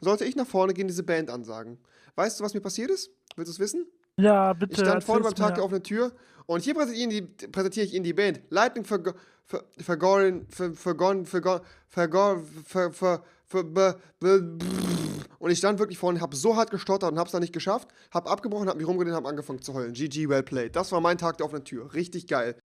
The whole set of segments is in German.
Sollte ich nach vorne gehen, diese Band ansagen. Weißt du, was mir passiert ist? Willst du es wissen? Ja, bitte. Ich stand vorne beim Tag der offenen Tür und hier präsentiere ich Ihnen die, präsentiere ich Ihnen die Band. Lightning Vergo- Ver- Vergoren, Ver- Vergon, Vergon, Vergon, Ver- Ver- Ver- Be- Be- Brrr. Und ich stand wirklich vorne, habe so hart gestottert und habe es dann nicht geschafft, habe abgebrochen, habe mich rumgedreht habe angefangen zu heulen. GG, well played. Das war mein Tag der offenen Tür. Richtig geil.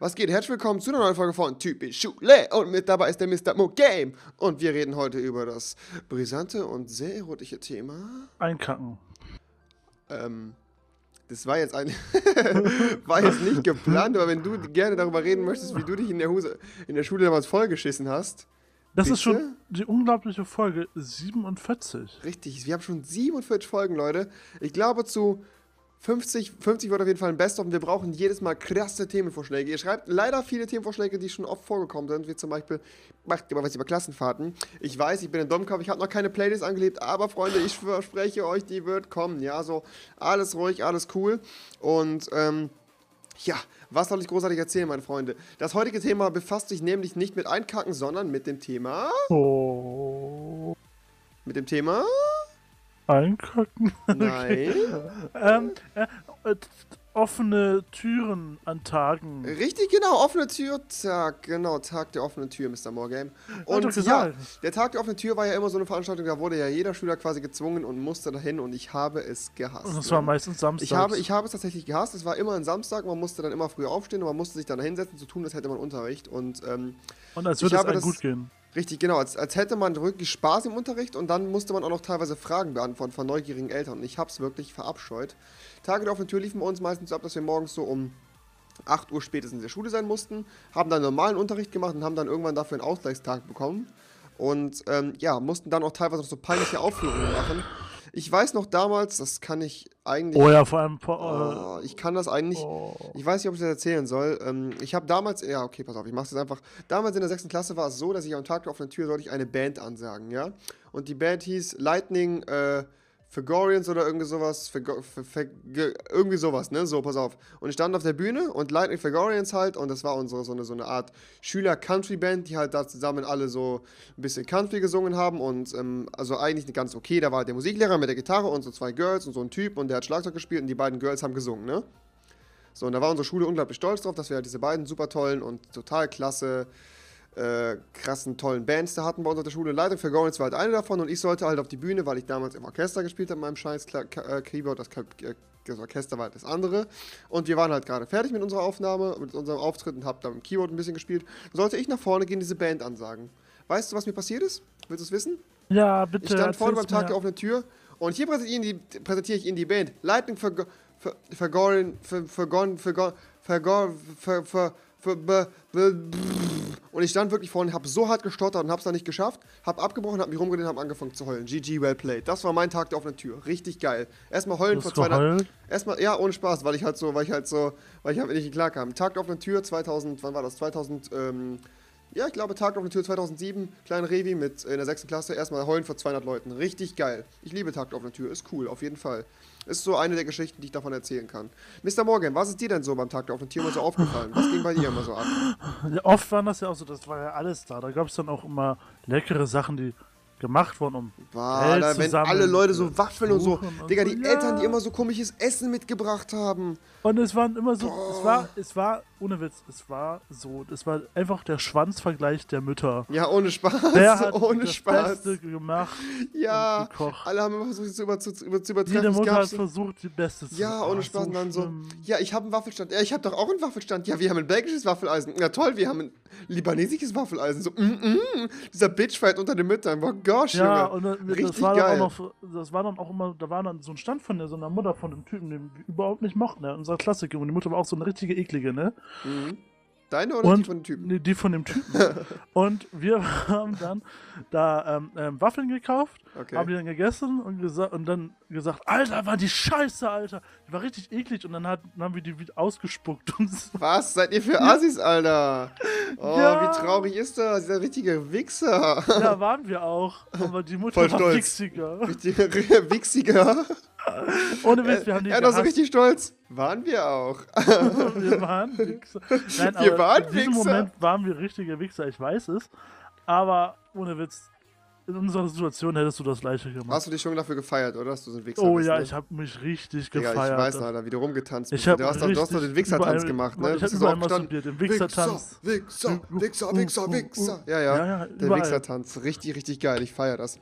Was geht? Herzlich willkommen zu einer neuen Folge von Typisch Schule. Und mit dabei ist der Mr. Mo Game. Und wir reden heute über das brisante und sehr erotische Thema. Einkacken. Ähm, das war jetzt ein. war jetzt nicht geplant, aber wenn du gerne darüber reden möchtest, wie du dich in der, Huse, in der Schule damals vollgeschissen hast. Das Bitte? ist schon die unglaubliche Folge 47. Richtig, wir haben schon 47 Folgen, Leute. Ich glaube, zu 50, 50 wird auf jeden Fall ein Best-of und wir brauchen jedes Mal krasse Themenvorschläge. Ihr schreibt leider viele Themenvorschläge, die schon oft vorgekommen sind, wie zum Beispiel, macht ihr mal was über Klassenfahrten. Ich weiß, ich bin ein Dummkopf, ich habe noch keine Playlist angelebt, aber Freunde, ich verspreche euch, die wird kommen. Ja, so alles ruhig, alles cool. Und, ähm, ja, was soll ich großartig erzählen, meine Freunde? Das heutige Thema befasst sich nämlich nicht mit Einkacken, sondern mit dem Thema. Oh. Mit dem Thema. Einkacken. Nein. ähm, äh, äh, offene Türen an Tagen. Richtig, genau, offene Tür, Tag, genau, Tag der offenen Tür, Mr. Morgame. Und ja, der Tag der offenen Tür war ja immer so eine Veranstaltung, da wurde ja jeder Schüler quasi gezwungen und musste dahin und ich habe es gehasst. Und das ne? war meistens Samstag. ich habe, ich habe es tatsächlich gehasst. Es war immer ein Samstag, man musste dann immer früh aufstehen und man musste sich dann hinsetzen, zu tun, als hätte man Unterricht. Und ähm, Und als würde es einem das- gut gehen. Richtig, genau, als, als hätte man wirklich Spaß im Unterricht und dann musste man auch noch teilweise Fragen beantworten von neugierigen Eltern. Und ich habe es wirklich verabscheut. Tage der offenen Tür liefen bei uns meistens so ab, dass wir morgens so um 8 Uhr spätestens in der Schule sein mussten, haben dann normalen Unterricht gemacht und haben dann irgendwann dafür einen Ausgleichstag bekommen. Und ähm, ja, mussten dann auch teilweise noch so peinliche Aufführungen machen. Ich weiß noch damals, das kann ich eigentlich. Oh ja, vor allem. Oh, ich kann das eigentlich. Oh. Ich weiß nicht, ob ich das erzählen soll. Ähm, ich habe damals, ja, okay, pass auf, ich mache es einfach. Damals in der sechsten Klasse war es so, dass ich am Tag der offenen Tür sollte ich eine Band ansagen, ja. Und die Band hieß Lightning äh, Fagorians oder irgendwie sowas. Irgendwie sowas, ne? So, pass auf. Und ich stand auf der Bühne und Lightning Fagorians halt, und das war unsere so eine, so eine Art Schüler-Country-Band, die halt da zusammen alle so ein bisschen Country gesungen haben und ähm, also eigentlich ganz okay. Da war halt der Musiklehrer mit der Gitarre und so zwei Girls und so ein Typ und der hat Schlagzeug gespielt und die beiden Girls haben gesungen, ne? So, und da war unsere Schule unglaublich stolz drauf, dass wir halt diese beiden super tollen und total klasse, äh, krassen, tollen Bands da hatten bei uns auf der Schule. Für Gornitz war halt eine davon und ich sollte halt auf die Bühne, weil ich damals im Orchester gespielt habe, mit meinem scheiß Kla Ka- äh, Keyboard, das, das Orchester war halt das andere. Und wir waren halt gerade fertig mit unserer Aufnahme, mit unserem Auftritt und hab da mit dem Keyboard ein bisschen gespielt. Sollte ich nach vorne gehen, diese Band ansagen. Weißt du, was mir passiert ist? Willst du es wissen? Ja, bitte. Ich stand vorne beim Tag der offenen Tür und hier präsentiere ich Ihnen die, präsentiere ich Ihnen die Band. Lightning Vergo- Ver- Vergoren, Ver- Vergon, Und ich stand wirklich vorne, habe so hart gestottert und habe es dann nicht geschafft, habe abgebrochen, habe mich rumgedreht und habe angefangen zu heulen. GG, well played. Das war mein Tag der offenen Tür. Richtig geil. Erstmal heulen vor hast zwei geheult? Erstmal, ja, ohne Spaß, weil ich halt so, weil ich halt so, weil ich halt nicht klar kam. Tag der offenen Tür 2000, wann war das? 2000, ähm, ja, ich glaube, Tag der offenen Tür 2007, kleine Revi mit äh, in der 6. Klasse, erstmal heulen vor 200 Leuten. Richtig geil. Ich liebe Tag der offenen Tür, ist cool, auf jeden Fall. Ist so eine der Geschichten, die ich davon erzählen kann. Mr. Morgan, was ist dir denn so beim Tag der offenen Tür immer so aufgefallen? Was ging bei dir immer so ab? Ja, oft waren das ja auch so, das war ja alles da. Da gab es dann auch immer leckere Sachen, die gemacht wurden, um War, da, wenn alle Leute so Waffeln und so. Digga, die ja. Eltern, die immer so komisches Essen mitgebracht haben. Und es waren immer so, es war, es war, ohne Witz, es war so, es war einfach der Schwanzvergleich der Mütter. Ja, ohne Spaß. Wer hat ohne das Spaß. Beste gemacht Ja, und alle haben immer versucht, es zu, über, zu, über, zu übertreffen. Jede Mutter hat so- versucht, die Beste zu Ja, ohne Ah, Spaß. Und dann so, ja, ich habe einen Waffelstand. Ja, ich habe doch auch einen Waffelstand. Ja, wir haben ein belgisches Waffeleisen. Ja, toll, wir haben ein libanesisches Waffeleisen. So, mm, mm, dieser Bitchfight unter den Müttern. Boah, gosh, Ja, Junge. und dann- Richtig das war geil. dann auch noch, das war dann auch immer, da war dann so ein Stand von der, so einer Mutter von dem Typen, den wir überhaupt nicht mochten, ne? Unserer Klassiker. Und die Mutter war auch so eine richtige eklige, ne? Mhm. Deine oder und, die von dem Typen? Die von dem Typen. und wir haben dann da ähm, ähm, Waffeln gekauft, Okay. haben die dann gegessen und, gesa und dann gesagt, Alter, war die scheiße, Alter. Die war richtig eklig und dann, hat, dann haben wir die wieder ausgespuckt. Und so. Was seid ihr für Assis, Alter? Oh, Ja. wie traurig ist das? Dieser richtige Wichser. ja, waren wir auch. Aber die Mutter Voll war stolz. wichsiger. Richtiger Wichsiger. Ohne Witz, wir haben die Er auch so richtig stolz. Waren wir auch. wir waren Wichser. Nein, Wir waren in diesem Wichser. Moment waren wir richtige Wichser, ich weiß es. Aber ohne Witz, in unserer Situation hättest du das gleiche gemacht. Hast du dich schon dafür gefeiert, oder? Dass du so ein Wichser oh bist, ja, ne? ich habe mich richtig gefeiert. ich weiß noch, Alter, wie du rumgetanzt bist. Du, hast doch, du hast doch den Wichser-Tanz gemacht, ne? ich hab überall masturbiert, den Wichser-Tanz. Wichser, Wichser, Wichser, Wichser. Ja, ja, Ja, ja, der. Wichser-Tanz. Richtig, richtig geil. Ich feiere das.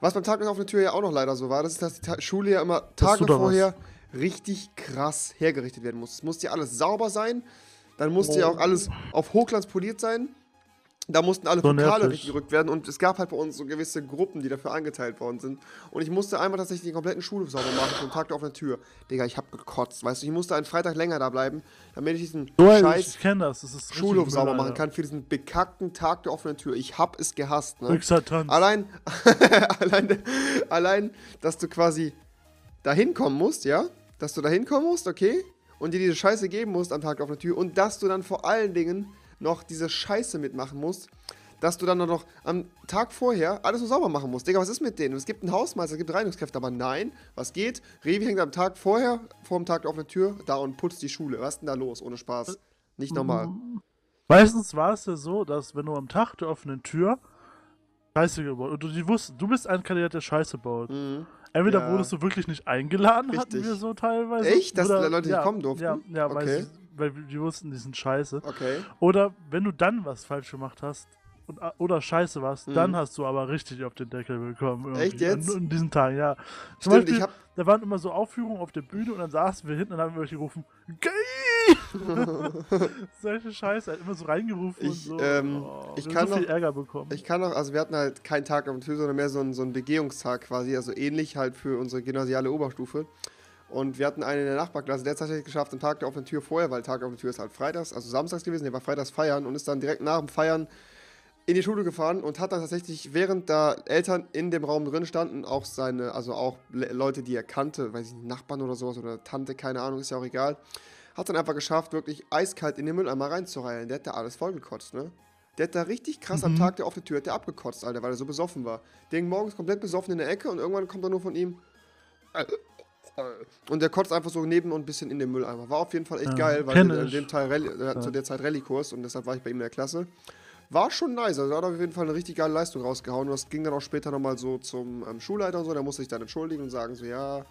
Was beim Tag auf der Tür ja auch noch leider so war, das ist, dass die Schule ja immer Tage vorher richtig krass hergerichtet werden muss. Es musste ja alles sauber sein, dann musste ja Oh. auch alles auf Hochglanz poliert sein. Da mussten alle So Pokale gerückt werden und es gab halt bei uns so gewisse Gruppen, die dafür angeteilt worden sind. Und ich musste einmal tatsächlich die kompletten Schule sauber machen vom Tag der offenen Tür. Digga, ich hab gekotzt, weißt du, ich musste einen Freitag länger da bleiben, damit ich diesen So, scheiß ich kenne das. das ist Schulhof sauber machen kann für diesen bekackten Tag der offenen Tür. Ich hab es gehasst, ne? Allein, allein, allein, dass du quasi da hinkommen musst, ja? Dass du da hinkommen musst, okay? Und dir diese Scheiße geben musst am Tag auf der Tür und dass du dann vor allen Dingen noch diese Scheiße mitmachen musst, dass du dann noch am Tag vorher alles so sauber machen musst. Digga, was ist mit denen? Es gibt einen Hausmeister, es gibt Reinigungskräfte, aber nein, was geht? Revi hängt am Tag vorher, vor dem Tag der offenen Tür, da und putzt die Schule. Was ist denn da los? Ohne Spaß. Nicht normal. Meistens war es ja so, dass wenn du am Tag der offenen Tür Scheiße gebaut und du, die wusst, du bist ein Kandidat, der Scheiße baut. Mhm. Entweder Ja. wurdest du wirklich nicht eingeladen, hatten Richtig. wir so teilweise. Echt? Dass Leute nicht ja, kommen durften? Ja, ja Okay. weil, weil die wussten, die sind scheiße. Okay. Oder wenn du dann was falsch gemacht hast und, oder scheiße warst, Mhm. dann hast du aber richtig auf den Deckel bekommen. irgendwie. Echt jetzt? An, an diesen Tagen, ja. Zum Stimmt, Beispiel, hab- da waren immer so Aufführungen auf der Bühne und dann saßen wir hinten und haben welche gerufen, gay! Solche Scheiße, halt immer so reingerufen Ich, und so. ähm, oh, ich wir kann so viel noch- Ärger bekommen. Ich kann noch, also wir hatten halt keinen Tag am Tür, sondern mehr so einen, so einen Begehungstag quasi, also ähnlich halt für unsere gymnasiale Oberstufe. Und wir hatten einen in der Nachbarklasse, der hat es tatsächlich geschafft, den Tag der offenen Tür vorher, weil Tag der offenen Tür ist halt freitags, also samstags gewesen, der war freitags feiern und ist dann direkt nach dem Feiern in die Schule gefahren und hat dann tatsächlich, während da Eltern in dem Raum drin standen, auch seine, also auch Le Leute, die er kannte, weiß ich nicht, Nachbarn oder sowas oder Tante, keine Ahnung, ist ja auch egal, hat dann einfach geschafft, wirklich eiskalt in den Mülleimer reinzureilen. Der hat da alles vollgekotzt, ne? Der hat da richtig krass am Mhm. Tag der offenen Tür, hat der abgekotzt, Alter, weil er so besoffen war. Der ging morgens komplett besoffen in der Ecke und irgendwann kommt er nur von ihm. Und der kotzt einfach so neben und ein bisschen in den Mülleimer. War auf jeden Fall echt Ja, geil, weil wir in dem Teil hatten Ja. zu der Zeit Rallye-Kurs und deshalb war ich bei ihm in der Klasse. War schon nice, also er hat auf jeden Fall eine richtig geile Leistung rausgehauen. Und das ging dann auch später nochmal so zum ähm, Schulleiter und so. Der musste sich dann entschuldigen und sagen so, ja,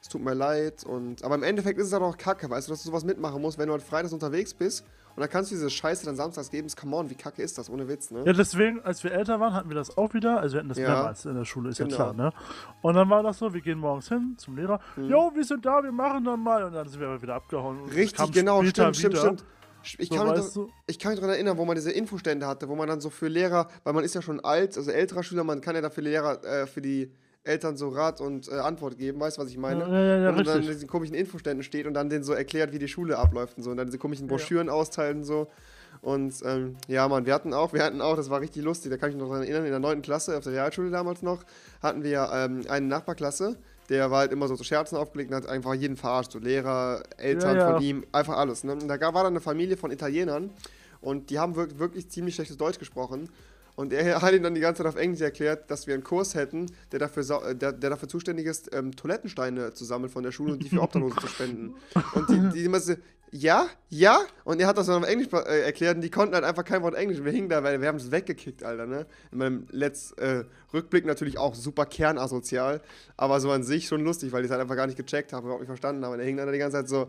es tut mir leid. Und, aber im Endeffekt ist es halt auch kacke, weißt du, dass du sowas mitmachen musst, wenn du halt freitags unterwegs bist und dann kannst du diese Scheiße dann samstags geben. Come on, wie kacke ist das, ohne Witz, ne? Ja, deswegen, als wir älter waren, hatten wir das auch wieder. Also wir hatten das Ja. mehrmals in der Schule, ist Genau. ja klar, ne? Und dann war das so, wir gehen morgens hin zum Lehrer. Mhm. Jo, wir sind da, wir machen dann mal. Und dann sind wir aber wieder abgehauen. Richtig, genau, stimmt, stimmt, stimmt. Ich So, kann, mich du? ich kann mich daran erinnern, wo man diese Infostände hatte, wo man dann so für Lehrer, weil man ist ja schon alt, also älterer Schüler, man kann ja da für Lehrer, äh, für die Eltern so Rat und äh, Antwort geben, weißt du, was ich meine? Ja, ja, ja, und dann in diesen komischen Infoständen steht und dann denen so erklärt, wie die Schule abläuft und so und dann diese komischen. Broschüren austeilen und so. Und ähm, ja, Mann, wir hatten auch, wir hatten auch, das war richtig lustig, da kann ich mich noch daran erinnern, in der 9. Klasse, auf der Realschule damals noch, hatten wir ähm, eine Nachbarklasse, der war halt immer so zu Scherzen aufgelegt und hat einfach jeden verarscht, so Lehrer, Eltern Ja, ja. von ihm, einfach alles. Ne? Und da gab- war dann eine Familie von Italienern und die haben wirk- wirklich ziemlich schlechtes Deutsch gesprochen. Und er hat ihnen dann die ganze Zeit auf Englisch erklärt, dass wir einen Kurs hätten, der dafür, äh, der, der dafür zuständig ist, ähm, Toilettensteine zu sammeln von der Schule und die für Obdachlose zu spenden. Und die, die immer so, ja, ja. Und er hat das dann auf Englisch äh, erklärt und die konnten halt einfach kein Wort Englisch. Wir hingen da, weil wir haben es weggekickt, Alter, ne? In meinem Letz, äh, Rückblick natürlich auch super kernasozial, aber so an sich schon lustig, weil die es halt einfach gar nicht gecheckt haben, überhaupt nicht verstanden haben. Und er hing dann da die ganze Zeit so,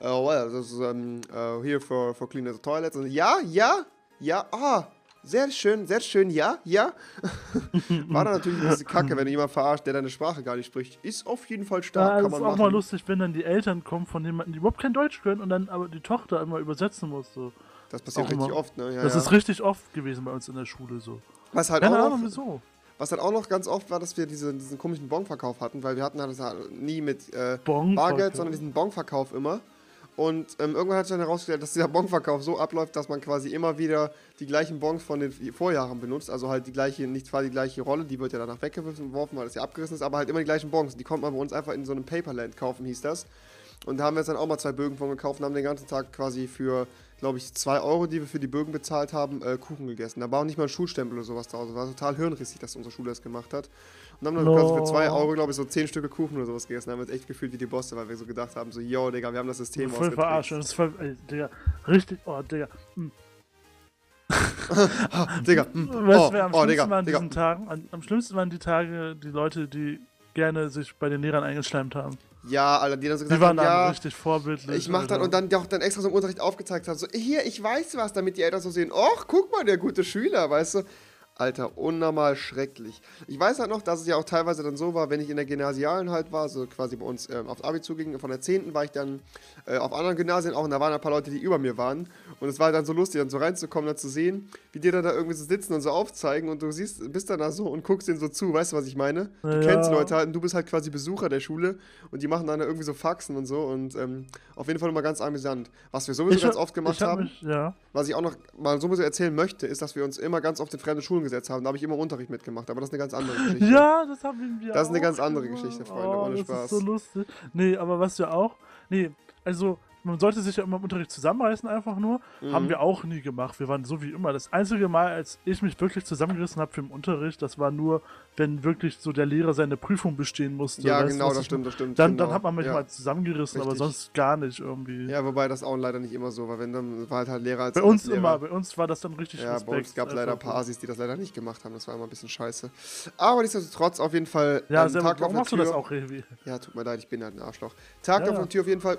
oh, well, this is um, uh, here for, for cleaning the toilets. Und ja, ja, ja, ah, sehr schön, sehr schön, ja, ja. War dann natürlich ein bisschen kacke, wenn du jemanden verarscht, der deine Sprache gar nicht spricht. Ist auf jeden Fall stark, Ja, kann man ist auch machen. mal lustig, wenn dann die Eltern kommen von jemandem, die überhaupt kein Deutsch können und dann aber die Tochter immer übersetzen muss. So. Das passiert auch richtig immer. oft, ne? Ja, das ja. ist richtig oft gewesen bei uns in der Schule so. Was halt Keine auch Ahnung noch, wieso. Was halt auch noch ganz oft war, dass wir diese, diesen komischen Bonverkauf hatten, weil wir hatten halt das halt nie mit äh, Bargeld, sondern diesen Bonverkauf immer. Und ähm, irgendwann hat sich dann herausgestellt, dass dieser Bonverkauf so abläuft, dass man quasi immer wieder die gleichen Bons von den Vorjahren benutzt. Also halt die gleiche, nicht zwar die gleiche Rolle, die wird ja danach weggeworfen, weil das ja abgerissen ist, aber halt immer die gleichen Bons. Die konnte man bei uns einfach in so einem Paperland kaufen, hieß das. Und da haben wir jetzt dann auch mal zwei Bögen von gekauft und haben den ganzen Tag quasi für, glaube ich, zwei Euro, die wir für die Bögen bezahlt haben, äh, Kuchen gegessen. Da war auch nicht mal ein Schulstempel oder sowas draus. War total hirnrissig, dass unsere Schule das gemacht hat. Und haben dann No. für zwei Euro, glaube ich, so zehn Stücke Kuchen oder sowas gegessen. Da haben wir uns echt gefühlt wie die Bosse, weil wir so gedacht haben, so, yo, Digga, wir haben das System voll ausgetrickst. verarscht. Das ist voll, ey, Digga, richtig, oh, Digga. Hm. Digga, hm, Weißt oh, am oh, schlimmsten Digga, war an Digga. diesen Tagen? An, am schlimmsten waren die Tage, die Leute, die gerne sich bei den Lehrern eingeschleimt haben. Ja, Alter, die dann so Die gesagt waren haben, ja, richtig vorbildlich. ich mach dann Alter. und dann auch dann extra so im Unterricht aufgezeigt hat, so, hier, ich weiß was, damit die Eltern so sehen, och, guck mal, der gute Schüler, weißt du. Alter, unnormal schrecklich. Ich weiß halt noch, dass es ja auch teilweise dann so war, wenn ich in der Gymnasialen halt war, so quasi bei uns ähm, aufs Abi zuging, von der 10. war ich dann äh, auf anderen Gymnasien auch und da waren ein paar Leute, die über mir waren. Und es war dann so lustig, dann so reinzukommen, dann zu sehen, wie die dann da irgendwie so sitzen und so aufzeigen und du siehst, bist dann da so und guckst denen so zu, weißt du, was ich meine? Du Ja. kennst die Leute halt und du bist halt quasi Besucher der Schule und die machen dann da irgendwie so Faxen und so und ähm, auf jeden Fall immer ganz amüsant. Was wir sowieso Ich ganz hab- oft gemacht hab haben, Mich, ja. was ich auch noch mal sowieso erzählen möchte, ist, dass wir uns immer ganz oft in fremde Schulen gesetzt haben. Da habe ich immer Unterricht mitgemacht, aber das ist eine ganz andere Geschichte. Ja, das haben wir Das ist eine ganz andere. Geschichte, Freunde, oh, ohne das Spaß. Ist so lustig. Nee, aber was wir auch. Nee, also man sollte sich ja immer im Unterricht zusammenreißen, einfach nur. Mhm. Haben wir auch nie gemacht. Wir waren so wie immer. Das einzige Mal, als ich mich wirklich zusammengerissen habe für den Unterricht, das war nur, wenn wirklich so der Lehrer seine Prüfung bestehen musste. Ja, Weißt du, genau, das stimmt, das stimmt. Dann, genau. dann hat man manchmal Ja. zusammengerissen, aber Richtig. sonst gar nicht irgendwie. ja, wobei das auch leider nicht immer so war. Wenn dann war halt, halt Lehrer als bei uns Lehrer. immer, bei uns war das dann richtig Ja, bei uns gab es leider ein paar Asis, die das leider nicht gemacht haben. Das war immer ein bisschen scheiße. Aber nichtsdestotrotz auf jeden Fall Ja, ähm, Tag. Warum auf machst du der das Tür. auch, Revi? Ja, tut mir leid, ich bin halt ein Arschloch. Tag Ja, auf ja. der Tür auf jeden Fall.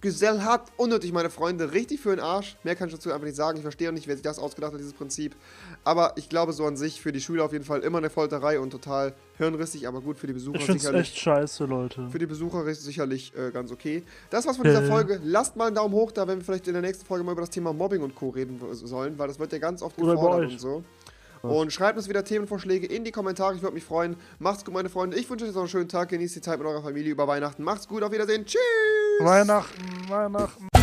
Gesell hart, unnötig, meine Freunde. Richtig für den Arsch. Mehr kann ich dazu einfach nicht sagen. Ich verstehe auch nicht, wer sich das ausgedacht hat, dieses Prinzip. Aber ich glaube, so an sich für die Schüler auf jeden Fall immer eine Folterei und total hirnrissig, aber gut für die Besucher Ich find's sicherlich. echt scheiße, Leute. Für die Besucher ist es sicherlich äh, ganz okay. Das war's von Ja, dieser. Folge. Lasst mal einen Daumen hoch da, wenn wir vielleicht in der nächsten Folge mal über das Thema Mobbing und Co. reden sollen, weil das wird ja ganz oft Oder gefordert und so. Und schreibt uns wieder Themenvorschläge in die Kommentare. Ich würde mich freuen. Macht's gut, meine Freunde. Ich wünsche euch noch einen schönen Tag. Genießt die Zeit mit eurer Familie über Weihnachten. Macht's gut. Auf Wiedersehen. Tschüss. Weihnachten, Weihnachten.